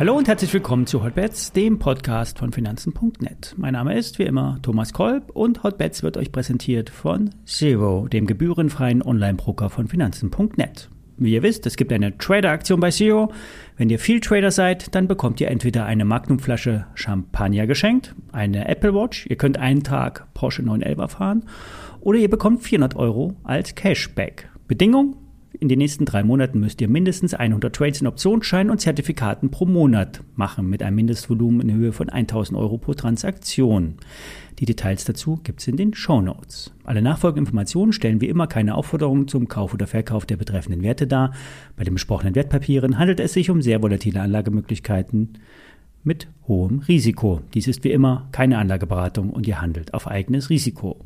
Hallo und herzlich willkommen zu Hotbets, dem Podcast von Finanzen.net. Mein Name ist wie immer Thomas Kolb und Hotbets wird euch präsentiert von Zero, dem gebührenfreien Online-Broker von Finanzen.net. Wie ihr wisst, es gibt eine Trader-Aktion bei Zero. Wenn ihr viel Trader seid, dann bekommt ihr entweder eine Magnumflasche Champagner geschenkt, eine Apple Watch, ihr könnt einen Tag Porsche 911 fahren oder ihr bekommt 400 Euro als Cashback. Bedingung, in den nächsten drei Monaten müsst ihr mindestens 100 Trades in Optionsscheinen und Zertifikaten pro Monat machen, mit einem Mindestvolumen in Höhe von 1000 Euro pro Transaktion. Die Details dazu gibt's in den Show Notes. Alle nachfolgenden Informationen stellen wie immer keine Aufforderung zum Kauf oder Verkauf der betreffenden Werte dar. Bei den besprochenen Wertpapieren handelt es sich um sehr volatile Anlagemöglichkeiten mit hohem Risiko. Dies ist wie immer keine Anlageberatung und ihr handelt auf eigenes Risiko.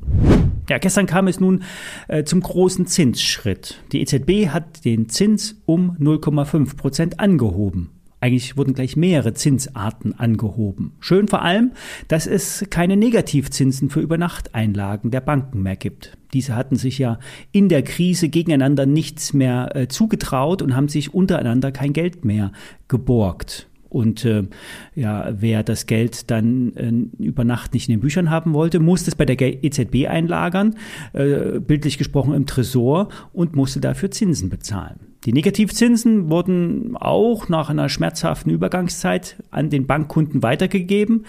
Ja, gestern kam es nun äh, zum großen Zinsschritt. Die EZB hat den Zins um 0,5 Prozent angehoben. Eigentlich wurden gleich mehrere Zinsarten angehoben. Schön vor allem, dass es keine Negativzinsen für Übernachteinlagen der Banken mehr gibt. Diese hatten sich ja in der Krise gegeneinander nichts mehr äh, zugetraut und haben sich untereinander kein Geld mehr geborgt. Und äh, ja, wer das Geld dann äh, über Nacht nicht in den Büchern haben wollte, musste es bei der EZB einlagern, äh, bildlich gesprochen im Tresor, und musste dafür Zinsen bezahlen. Die Negativzinsen wurden auch nach einer schmerzhaften Übergangszeit an den Bankkunden weitergegeben.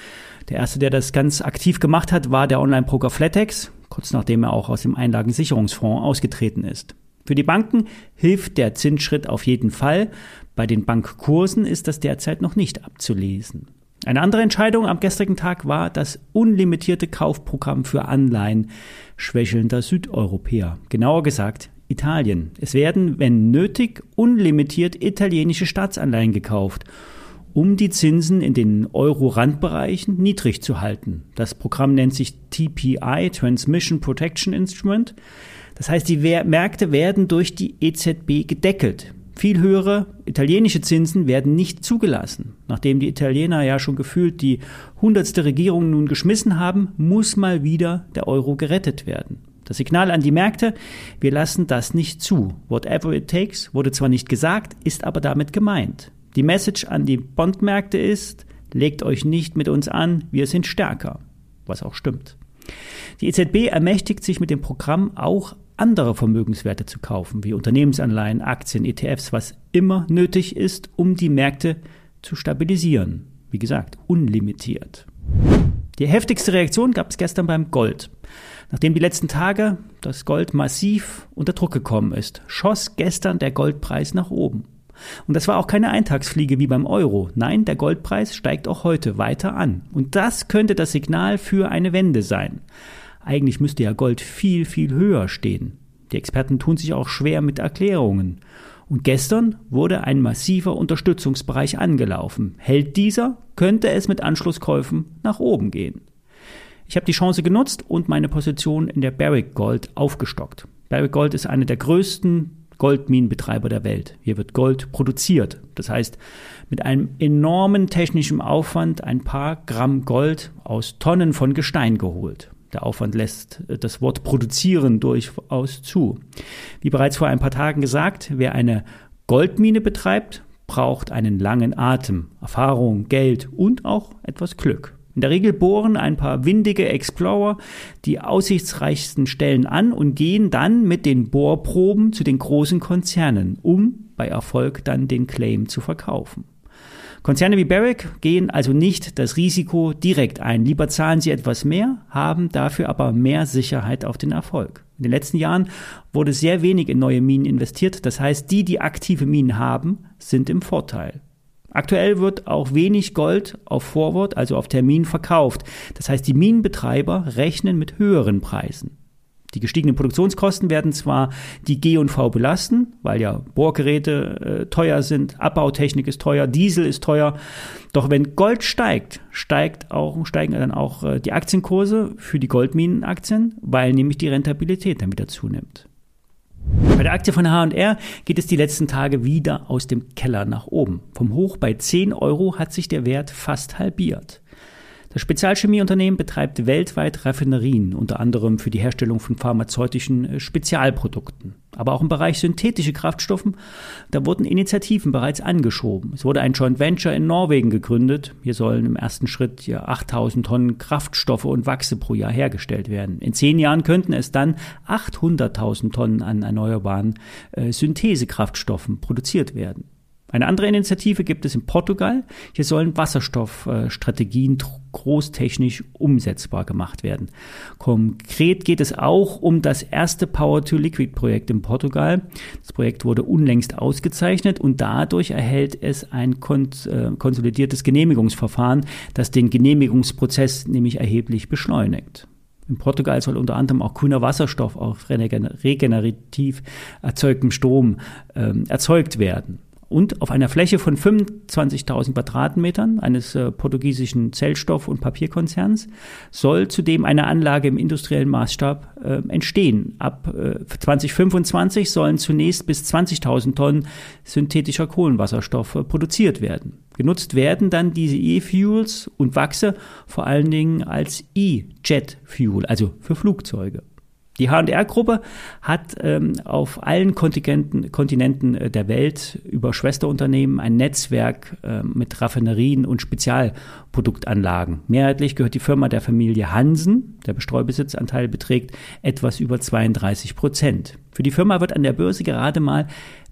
Der erste, der das ganz aktiv gemacht hat, war der Online-Broker Flatex, kurz nachdem er auch aus dem Einlagensicherungsfonds ausgetreten ist. Für die Banken hilft der Zinsschritt auf jeden Fall. Bei den Bankkursen ist das derzeit noch nicht abzulesen. Eine andere Entscheidung am gestrigen Tag war das unlimitierte Kaufprogramm für Anleihen schwächelnder Südeuropäer. Genauer gesagt Italien. Es werden, wenn nötig, unlimitiert italienische Staatsanleihen gekauft, um die Zinsen in den Euro-Randbereichen niedrig zu halten. Das Programm nennt sich TPI, Transmission Protection Instrument. Das heißt, die Märkte werden durch die EZB gedeckelt. Viel höhere italienische Zinsen werden nicht zugelassen. Nachdem die Italiener ja schon gefühlt die hundertste Regierung nun geschmissen haben, muss mal wieder der Euro gerettet werden. Das Signal an die Märkte, wir lassen das nicht zu. Whatever it takes wurde zwar nicht gesagt, ist aber damit gemeint. Die Message an die Bondmärkte ist, legt euch nicht mit uns an, wir sind stärker. Was auch stimmt. Die EZB ermächtigt sich mit dem Programm auch andere Vermögenswerte zu kaufen, wie Unternehmensanleihen, Aktien, ETFs, was immer nötig ist, um die Märkte zu stabilisieren. Wie gesagt, unlimitiert. Die heftigste Reaktion gab es gestern beim Gold. Nachdem die letzten Tage das Gold massiv unter Druck gekommen ist, schoss gestern der Goldpreis nach oben. Und das war auch keine Eintagsfliege wie beim Euro. Nein, der Goldpreis steigt auch heute weiter an. Und das könnte das Signal für eine Wende sein. Eigentlich müsste ja Gold viel, viel höher stehen. Die Experten tun sich auch schwer mit Erklärungen. Und gestern wurde ein massiver Unterstützungsbereich angelaufen. Hält dieser, könnte es mit Anschlusskäufen nach oben gehen. Ich habe die Chance genutzt und meine Position in der Barrick Gold aufgestockt. Barrick Gold ist eine der größten Goldminenbetreiber der Welt. Hier wird Gold produziert. Das heißt, mit einem enormen technischen Aufwand ein paar Gramm Gold aus Tonnen von Gestein geholt. Der Aufwand lässt äh, das Wort produzieren durchaus zu. Wie bereits vor ein paar Tagen gesagt, wer eine Goldmine betreibt, braucht einen langen Atem, Erfahrung, Geld und auch etwas Glück. In der Regel bohren ein paar windige Explorer die aussichtsreichsten Stellen an und gehen dann mit den Bohrproben zu den großen Konzernen, um bei Erfolg dann den Claim zu verkaufen. Konzerne wie Barrick gehen also nicht das Risiko direkt ein. Lieber zahlen sie etwas mehr, haben dafür aber mehr Sicherheit auf den Erfolg. In den letzten Jahren wurde sehr wenig in neue Minen investiert. Das heißt, die, die aktive Minen haben, sind im Vorteil. Aktuell wird auch wenig Gold auf Forward, also auf Termin, verkauft. Das heißt, die Minenbetreiber rechnen mit höheren Preisen. Die gestiegenen Produktionskosten werden zwar die G&V belasten, weil ja Bohrgeräte äh, teuer sind, Abbautechnik ist teuer, Diesel ist teuer. Doch wenn Gold steigt, steigt auch, steigen dann auch äh, die Aktienkurse für die Goldminenaktien, weil nämlich die Rentabilität dann wieder zunimmt. Bei der Aktie von H&R geht es die letzten Tage wieder aus dem Keller nach oben. Vom Hoch bei 10 Euro hat sich der Wert fast halbiert. Das Spezialchemieunternehmen betreibt weltweit Raffinerien, unter anderem für die Herstellung von pharmazeutischen äh, Spezialprodukten. Aber auch im Bereich synthetische Kraftstoffen, da wurden Initiativen bereits angeschoben. Es wurde ein Joint Venture in Norwegen gegründet. Hier sollen im ersten Schritt ja 8000 Tonnen Kraftstoffe und Wachse pro Jahr hergestellt werden. In zehn Jahren könnten es dann 800.000 Tonnen an erneuerbaren äh, Synthesekraftstoffen produziert werden. Eine andere Initiative gibt es in Portugal. Hier sollen Wasserstoffstrategien großtechnisch umsetzbar gemacht werden. Konkret geht es auch um das erste Power-to-Liquid-Projekt in Portugal. Das Projekt wurde unlängst ausgezeichnet und dadurch erhält es ein äh, konsolidiertes Genehmigungsverfahren, das den Genehmigungsprozess nämlich erheblich beschleunigt. In Portugal soll unter anderem auch grüner Wasserstoff auf regenerativ erzeugtem Strom ähm, erzeugt werden und auf einer Fläche von 25.000 Quadratmetern eines äh, portugiesischen Zellstoff- und Papierkonzerns soll zudem eine Anlage im industriellen Maßstab äh, entstehen. Ab äh, 2025 sollen zunächst bis 20.000 Tonnen synthetischer Kohlenwasserstoff äh, produziert werden. Genutzt werden dann diese E-Fuels und Wachse vor allen Dingen als E-Jet-Fuel, also für Flugzeuge. Die HR-Gruppe hat ähm, auf allen Kontinenten, Kontinenten äh, der Welt über Schwesterunternehmen ein Netzwerk äh, mit Raffinerien und Spezialproduktanlagen. Mehrheitlich gehört die Firma der Familie Hansen. Der Bestreubesitzanteil beträgt etwas über 32 Prozent. Für die Firma wird an der Börse gerade mal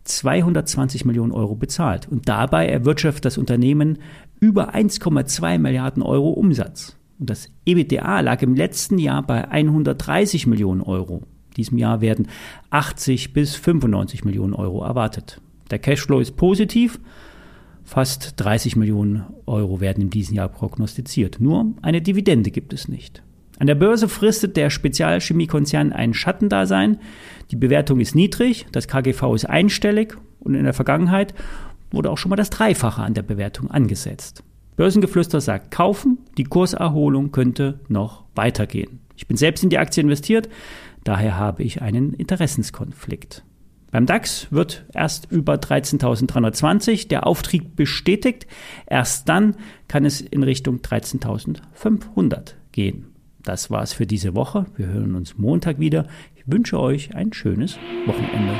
220 Millionen Euro bezahlt. Und dabei erwirtschaftet das Unternehmen über 1,2 Milliarden Euro Umsatz. Und das EBITDA lag im letzten Jahr bei 130 Millionen Euro. In diesem Jahr werden 80 bis 95 Millionen Euro erwartet. Der Cashflow ist positiv. Fast 30 Millionen Euro werden in diesem Jahr prognostiziert. Nur eine Dividende gibt es nicht. An der Börse fristet der Spezialchemiekonzern ein Schattendasein. Die Bewertung ist niedrig, das KGV ist einstellig und in der Vergangenheit wurde auch schon mal das Dreifache an der Bewertung angesetzt. Börsengeflüster sagt kaufen, die Kurserholung könnte noch weitergehen. Ich bin selbst in die Aktie investiert, daher habe ich einen Interessenskonflikt. Beim DAX wird erst über 13.320 der Auftrieb bestätigt. Erst dann kann es in Richtung 13.500 gehen. Das war's für diese Woche. Wir hören uns Montag wieder. Ich wünsche euch ein schönes Wochenende.